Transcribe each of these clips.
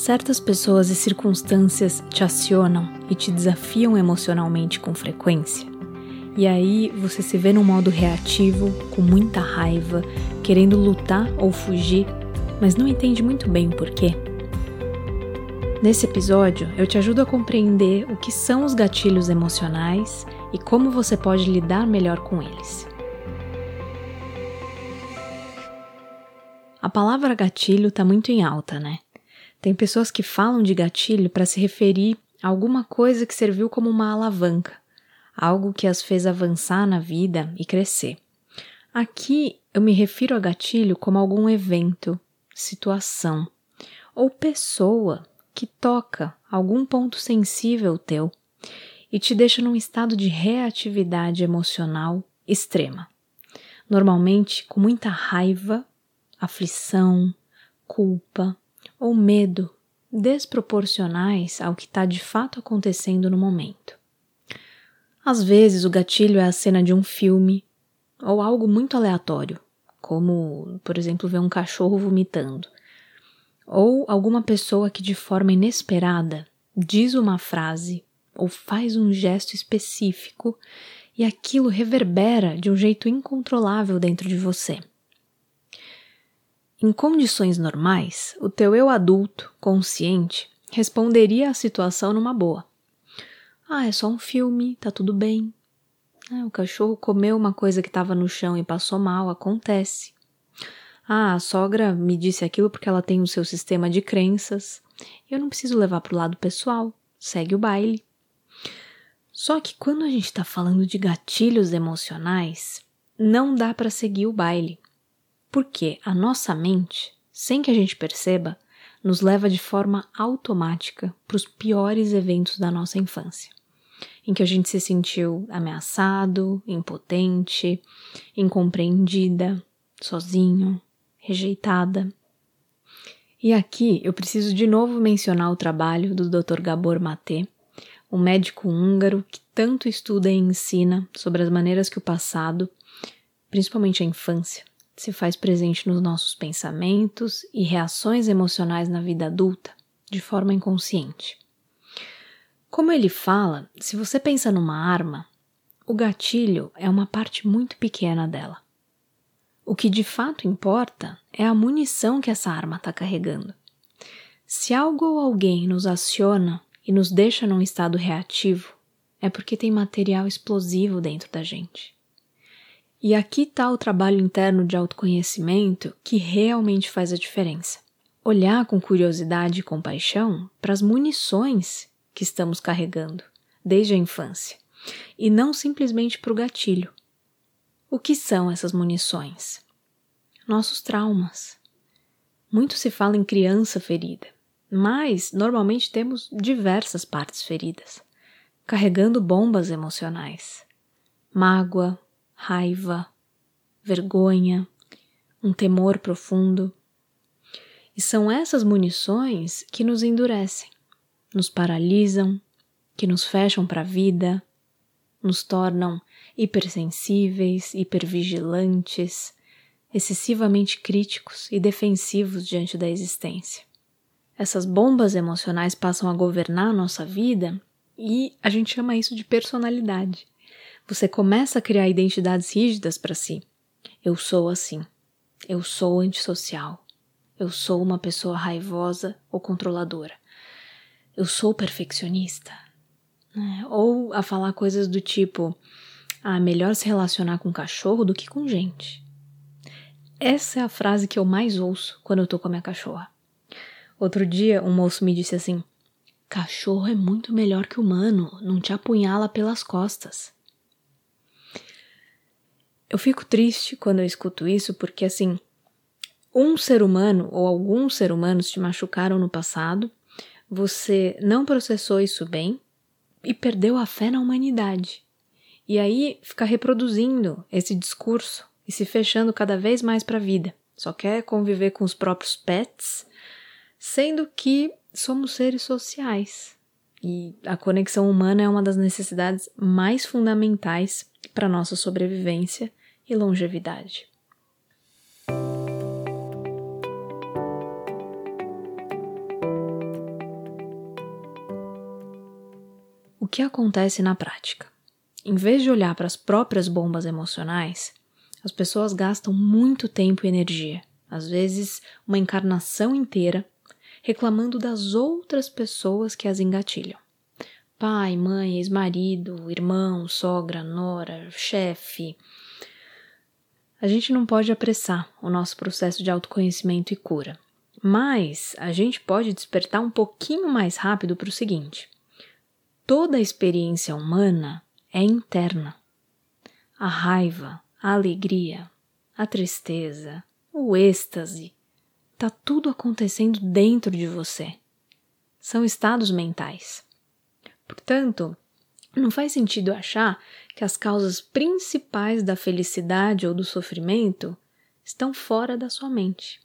Certas pessoas e circunstâncias te acionam e te desafiam emocionalmente com frequência. E aí você se vê num modo reativo, com muita raiva, querendo lutar ou fugir, mas não entende muito bem o porquê. Nesse episódio, eu te ajudo a compreender o que são os gatilhos emocionais e como você pode lidar melhor com eles. A palavra gatilho está muito em alta, né? Tem pessoas que falam de gatilho para se referir a alguma coisa que serviu como uma alavanca, algo que as fez avançar na vida e crescer. Aqui eu me refiro a gatilho como algum evento, situação ou pessoa que toca algum ponto sensível teu e te deixa num estado de reatividade emocional extrema. Normalmente com muita raiva, aflição, culpa, ou medo desproporcionais ao que está de fato acontecendo no momento. Às vezes, o gatilho é a cena de um filme ou algo muito aleatório, como, por exemplo, ver um cachorro vomitando, ou alguma pessoa que de forma inesperada diz uma frase ou faz um gesto específico e aquilo reverbera de um jeito incontrolável dentro de você. Em condições normais, o teu eu adulto, consciente, responderia à situação numa boa. Ah, é só um filme, tá tudo bem. Ah, o cachorro comeu uma coisa que estava no chão e passou mal, acontece. Ah, a sogra me disse aquilo porque ela tem o seu sistema de crenças. Eu não preciso levar para o lado pessoal, segue o baile. Só que quando a gente está falando de gatilhos emocionais, não dá para seguir o baile. Porque a nossa mente, sem que a gente perceba, nos leva de forma automática para os piores eventos da nossa infância, em que a gente se sentiu ameaçado, impotente, incompreendida, sozinho, rejeitada. E aqui eu preciso de novo mencionar o trabalho do Dr. Gabor Maté, um médico húngaro que tanto estuda e ensina sobre as maneiras que o passado, principalmente a infância, se faz presente nos nossos pensamentos e reações emocionais na vida adulta de forma inconsciente. Como ele fala, se você pensa numa arma, o gatilho é uma parte muito pequena dela. O que de fato importa é a munição que essa arma está carregando. Se algo ou alguém nos aciona e nos deixa num estado reativo, é porque tem material explosivo dentro da gente. E aqui está o trabalho interno de autoconhecimento que realmente faz a diferença. Olhar com curiosidade e compaixão para as munições que estamos carregando desde a infância e não simplesmente para o gatilho. O que são essas munições? Nossos traumas. Muito se fala em criança ferida, mas normalmente temos diversas partes feridas, carregando bombas emocionais. Mágoa, raiva, vergonha, um temor profundo. E são essas munições que nos endurecem, nos paralisam, que nos fecham para a vida, nos tornam hipersensíveis, hipervigilantes, excessivamente críticos e defensivos diante da existência. Essas bombas emocionais passam a governar a nossa vida e a gente chama isso de personalidade. Você começa a criar identidades rígidas para si. Eu sou assim. Eu sou antissocial. Eu sou uma pessoa raivosa ou controladora. Eu sou perfeccionista. Né? Ou a falar coisas do tipo: ah, melhor se relacionar com cachorro do que com gente. Essa é a frase que eu mais ouço quando eu tô com a minha cachorra. Outro dia, um moço me disse assim: Cachorro é muito melhor que humano, não te apunhala pelas costas. Eu fico triste quando eu escuto isso porque, assim, um ser humano ou alguns seres humanos te machucaram no passado, você não processou isso bem e perdeu a fé na humanidade. E aí fica reproduzindo esse discurso e se fechando cada vez mais para a vida. Só quer conviver com os próprios pets, sendo que somos seres sociais. E a conexão humana é uma das necessidades mais fundamentais para nossa sobrevivência e longevidade. O que acontece na prática? Em vez de olhar para as próprias bombas emocionais, as pessoas gastam muito tempo e energia, às vezes uma encarnação inteira, reclamando das outras pessoas que as engatilham. Pai, mãe, ex-marido, irmão, sogra, nora, chefe, a gente não pode apressar o nosso processo de autoconhecimento e cura, mas a gente pode despertar um pouquinho mais rápido para o seguinte: toda a experiência humana é interna. A raiva, a alegria, a tristeza, o êxtase, tá tudo acontecendo dentro de você. São estados mentais. Portanto, não faz sentido achar que as causas principais da felicidade ou do sofrimento estão fora da sua mente.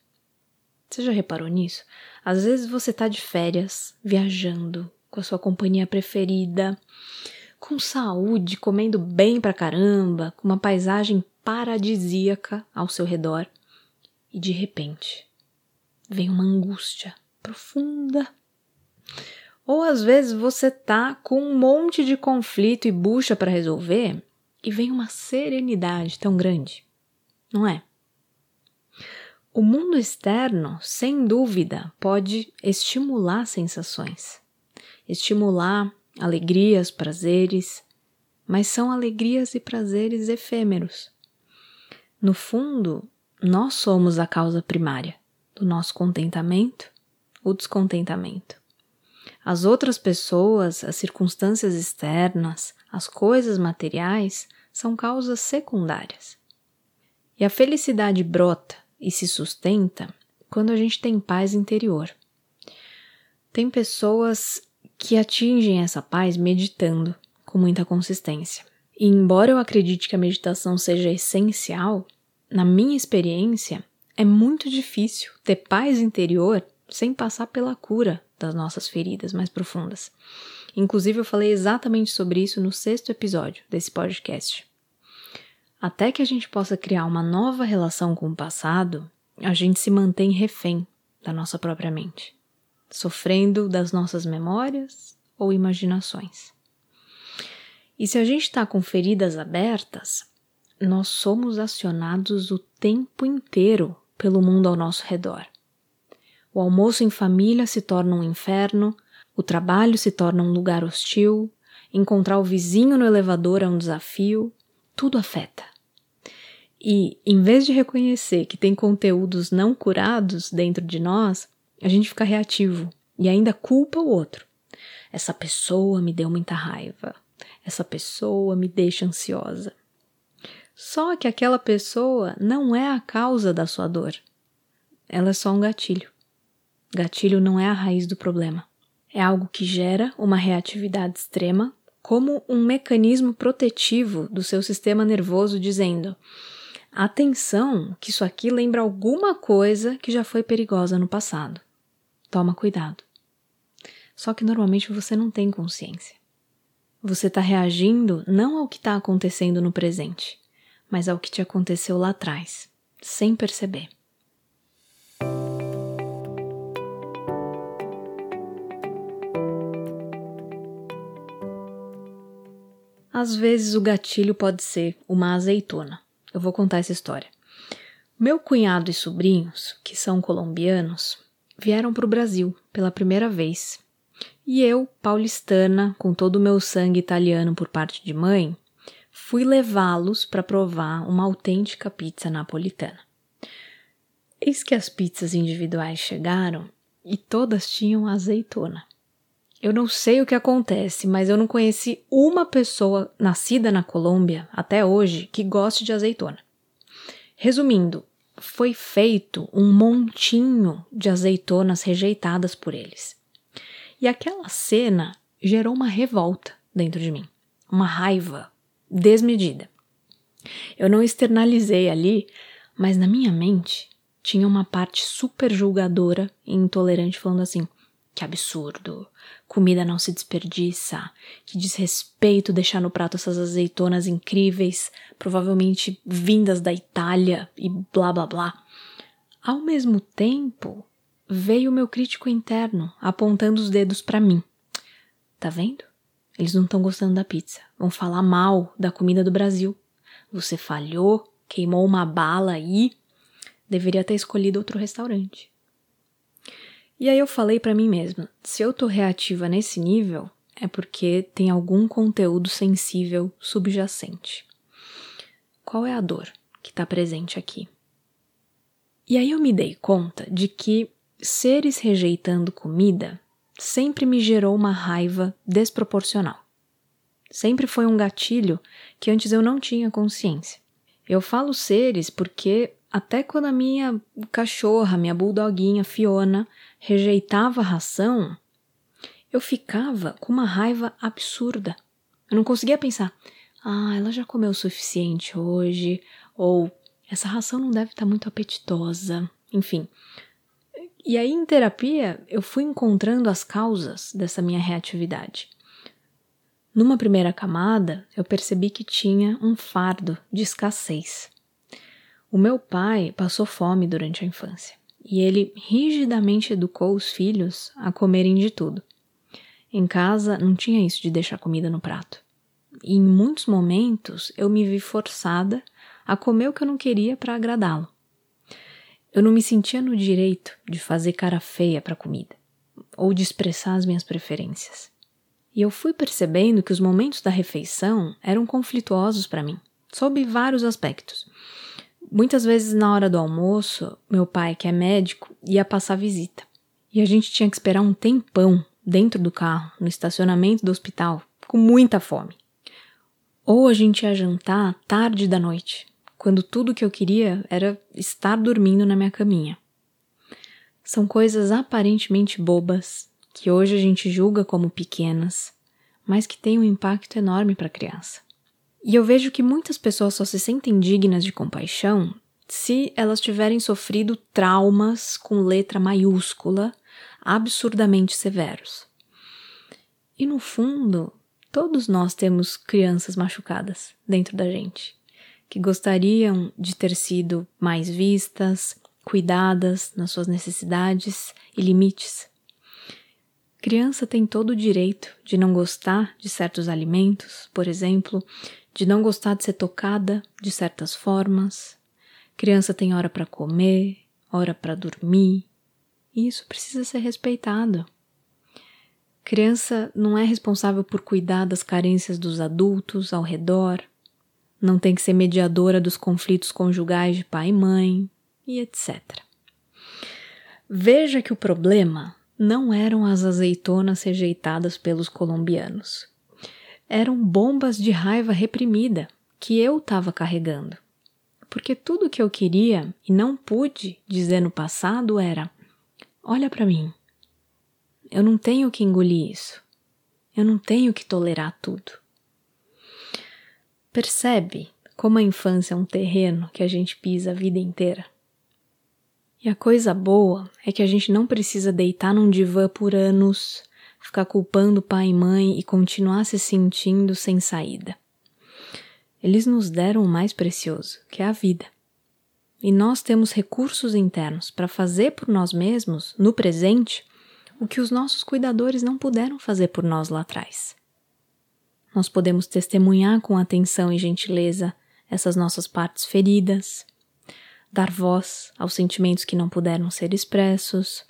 Você já reparou nisso? Às vezes você está de férias, viajando, com a sua companhia preferida, com saúde, comendo bem pra caramba, com uma paisagem paradisíaca ao seu redor, e de repente vem uma angústia profunda. Ou às vezes você tá com um monte de conflito e bucha para resolver e vem uma serenidade tão grande, não é? O mundo externo, sem dúvida, pode estimular sensações, estimular alegrias, prazeres, mas são alegrias e prazeres efêmeros. No fundo, nós somos a causa primária do nosso contentamento ou descontentamento. As outras pessoas, as circunstâncias externas, as coisas materiais são causas secundárias. E a felicidade brota e se sustenta quando a gente tem paz interior. Tem pessoas que atingem essa paz meditando com muita consistência. E embora eu acredite que a meditação seja essencial, na minha experiência, é muito difícil ter paz interior sem passar pela cura das nossas feridas mais profundas. Inclusive, eu falei exatamente sobre isso no sexto episódio desse podcast. Até que a gente possa criar uma nova relação com o passado, a gente se mantém refém da nossa própria mente, sofrendo das nossas memórias ou imaginações. E se a gente está com feridas abertas, nós somos acionados o tempo inteiro pelo mundo ao nosso redor. O almoço em família se torna um inferno, o trabalho se torna um lugar hostil, encontrar o vizinho no elevador é um desafio, tudo afeta. E, em vez de reconhecer que tem conteúdos não curados dentro de nós, a gente fica reativo e ainda culpa o outro. Essa pessoa me deu muita raiva. Essa pessoa me deixa ansiosa. Só que aquela pessoa não é a causa da sua dor. Ela é só um gatilho. Gatilho não é a raiz do problema. É algo que gera uma reatividade extrema como um mecanismo protetivo do seu sistema nervoso dizendo: Atenção, que isso aqui lembra alguma coisa que já foi perigosa no passado. Toma cuidado. Só que normalmente você não tem consciência. Você está reagindo não ao que está acontecendo no presente, mas ao que te aconteceu lá atrás, sem perceber. Às vezes o gatilho pode ser uma azeitona. Eu vou contar essa história. Meu cunhado e sobrinhos, que são colombianos, vieram para o Brasil pela primeira vez. E eu, paulistana, com todo o meu sangue italiano por parte de mãe, fui levá-los para provar uma autêntica pizza napolitana. Eis que as pizzas individuais chegaram e todas tinham azeitona. Eu não sei o que acontece, mas eu não conheci uma pessoa nascida na Colômbia até hoje que goste de azeitona. Resumindo, foi feito um montinho de azeitonas rejeitadas por eles. E aquela cena gerou uma revolta dentro de mim, uma raiva desmedida. Eu não externalizei ali, mas na minha mente tinha uma parte super julgadora e intolerante falando assim: que absurdo. Comida não se desperdiça. Que desrespeito deixar no prato essas azeitonas incríveis, provavelmente vindas da Itália e blá blá blá. Ao mesmo tempo, veio o meu crítico interno apontando os dedos para mim. Tá vendo? Eles não estão gostando da pizza. Vão falar mal da comida do Brasil. Você falhou, queimou uma bala aí. Deveria ter escolhido outro restaurante. E aí eu falei para mim mesma: se eu tô reativa nesse nível, é porque tem algum conteúdo sensível subjacente. Qual é a dor que está presente aqui? E aí eu me dei conta de que seres rejeitando comida sempre me gerou uma raiva desproporcional. Sempre foi um gatilho que antes eu não tinha consciência. Eu falo seres porque até quando a minha cachorra, minha bulldoguinha Fiona, rejeitava a ração, eu ficava com uma raiva absurda. Eu não conseguia pensar, ah, ela já comeu o suficiente hoje, ou essa ração não deve estar muito apetitosa, enfim. E aí, em terapia, eu fui encontrando as causas dessa minha reatividade. Numa primeira camada, eu percebi que tinha um fardo de escassez. O meu pai passou fome durante a infância e ele rigidamente educou os filhos a comerem de tudo. Em casa não tinha isso de deixar comida no prato. E em muitos momentos eu me vi forçada a comer o que eu não queria para agradá-lo. Eu não me sentia no direito de fazer cara feia para comida ou de expressar as minhas preferências. E eu fui percebendo que os momentos da refeição eram conflituosos para mim, sob vários aspectos. Muitas vezes na hora do almoço, meu pai, que é médico, ia passar visita. E a gente tinha que esperar um tempão dentro do carro, no estacionamento do hospital, com muita fome. Ou a gente ia jantar tarde da noite, quando tudo que eu queria era estar dormindo na minha caminha. São coisas aparentemente bobas, que hoje a gente julga como pequenas, mas que têm um impacto enorme para a criança. E eu vejo que muitas pessoas só se sentem dignas de compaixão se elas tiverem sofrido traumas com letra maiúscula absurdamente severos. E no fundo, todos nós temos crianças machucadas dentro da gente, que gostariam de ter sido mais vistas, cuidadas nas suas necessidades e limites. Criança tem todo o direito de não gostar de certos alimentos, por exemplo, de não gostar de ser tocada de certas formas. Criança tem hora para comer, hora para dormir, e isso precisa ser respeitado. Criança não é responsável por cuidar das carências dos adultos ao redor, não tem que ser mediadora dos conflitos conjugais de pai e mãe, e etc. Veja que o problema não eram as azeitonas rejeitadas pelos colombianos. Eram bombas de raiva reprimida que eu estava carregando. Porque tudo que eu queria e não pude dizer no passado era: Olha para mim. Eu não tenho que engolir isso. Eu não tenho que tolerar tudo. Percebe como a infância é um terreno que a gente pisa a vida inteira? E a coisa boa é que a gente não precisa deitar num divã por anos, ficar culpando pai e mãe e continuar se sentindo sem saída. Eles nos deram o mais precioso, que é a vida e nós temos recursos internos para fazer por nós mesmos, no presente, o que os nossos cuidadores não puderam fazer por nós lá atrás. Nós podemos testemunhar com atenção e gentileza essas nossas partes feridas, dar voz aos sentimentos que não puderam ser expressos.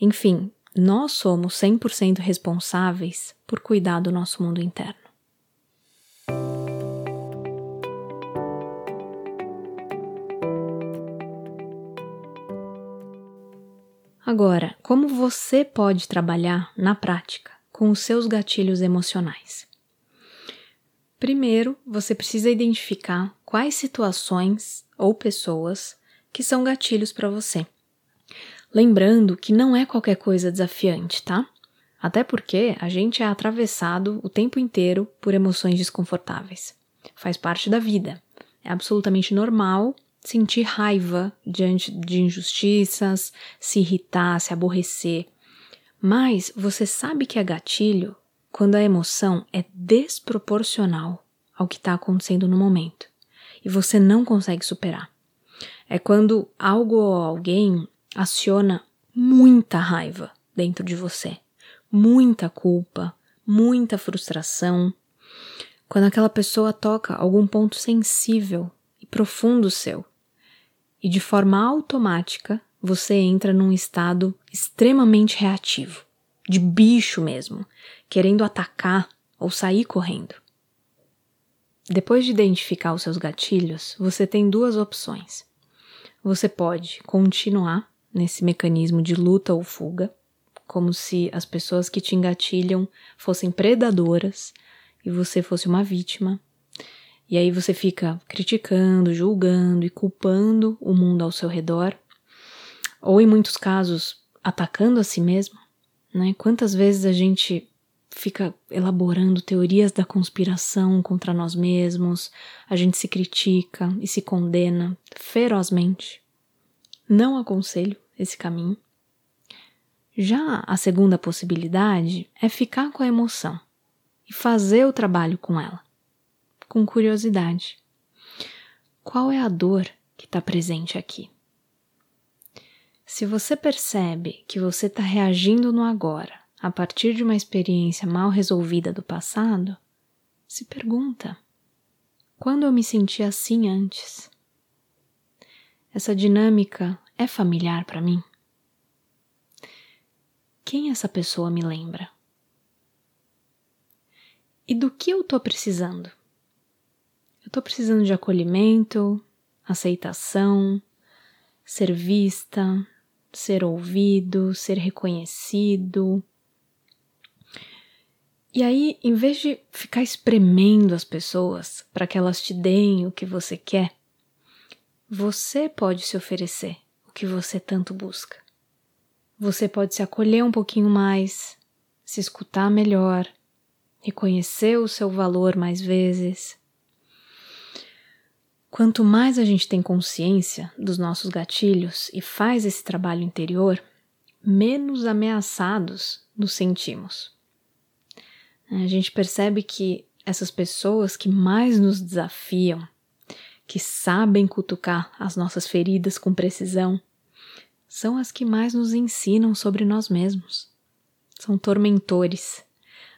Enfim, nós somos 100% responsáveis por cuidar do nosso mundo interno. Agora, como você pode trabalhar na prática com os seus gatilhos emocionais? Primeiro, você precisa identificar quais situações ou pessoas que são gatilhos para você. Lembrando que não é qualquer coisa desafiante, tá? Até porque a gente é atravessado o tempo inteiro por emoções desconfortáveis. Faz parte da vida. É absolutamente normal sentir raiva diante de injustiças, se irritar, se aborrecer. Mas você sabe que é gatilho quando a emoção é desproporcional ao que está acontecendo no momento e você não consegue superar. É quando algo ou alguém aciona muita raiva dentro de você, muita culpa, muita frustração, quando aquela pessoa toca algum ponto sensível e profundo seu, e de forma automática você entra num estado extremamente reativo, de bicho mesmo, querendo atacar ou sair correndo. Depois de identificar os seus gatilhos, você tem duas opções. Você pode continuar nesse mecanismo de luta ou fuga, como se as pessoas que te engatilham fossem predadoras e você fosse uma vítima. E aí você fica criticando, julgando e culpando o mundo ao seu redor, ou em muitos casos atacando a si mesmo, né? Quantas vezes a gente fica elaborando teorias da conspiração contra nós mesmos, a gente se critica e se condena ferozmente. Não aconselho esse caminho. Já a segunda possibilidade é ficar com a emoção e fazer o trabalho com ela, com curiosidade. Qual é a dor que está presente aqui? Se você percebe que você está reagindo no agora a partir de uma experiência mal resolvida do passado, se pergunta: quando eu me senti assim antes? Essa dinâmica é familiar para mim? Quem essa pessoa me lembra? E do que eu estou precisando? Eu estou precisando de acolhimento, aceitação, ser vista, ser ouvido, ser reconhecido, e aí, em vez de ficar espremendo as pessoas para que elas te deem o que você quer, você pode se oferecer que você tanto busca. Você pode se acolher um pouquinho mais, se escutar melhor, reconhecer o seu valor mais vezes. Quanto mais a gente tem consciência dos nossos gatilhos e faz esse trabalho interior, menos ameaçados nos sentimos. A gente percebe que essas pessoas que mais nos desafiam, que sabem cutucar as nossas feridas com precisão, são as que mais nos ensinam sobre nós mesmos. São tormentores.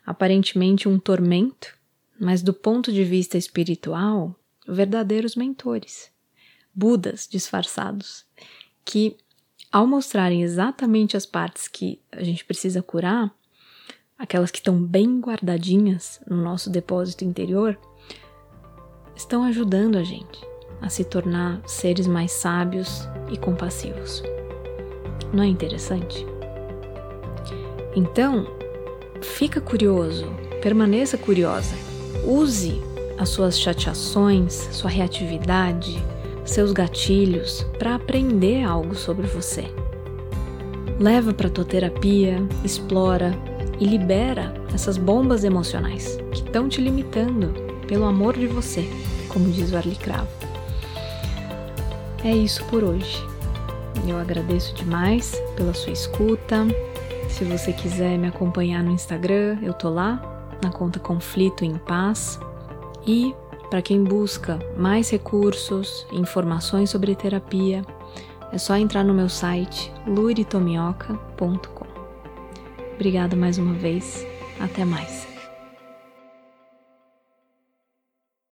Aparentemente um tormento, mas do ponto de vista espiritual, verdadeiros mentores. Budas disfarçados, que, ao mostrarem exatamente as partes que a gente precisa curar, aquelas que estão bem guardadinhas no nosso depósito interior, estão ajudando a gente a se tornar seres mais sábios e compassivos. Não é interessante? Então, fica curioso, permaneça curiosa. Use as suas chateações, sua reatividade, seus gatilhos para aprender algo sobre você. Leva para tua terapia, explora, e libera essas bombas emocionais que estão te limitando pelo amor de você, como diz o Arli Cravo. É isso por hoje. Eu agradeço demais pela sua escuta. Se você quiser me acompanhar no Instagram, eu tô lá, na conta Conflito em Paz. E para quem busca mais recursos informações sobre terapia, é só entrar no meu site luritomioca.com. Obrigada mais uma vez. Até mais.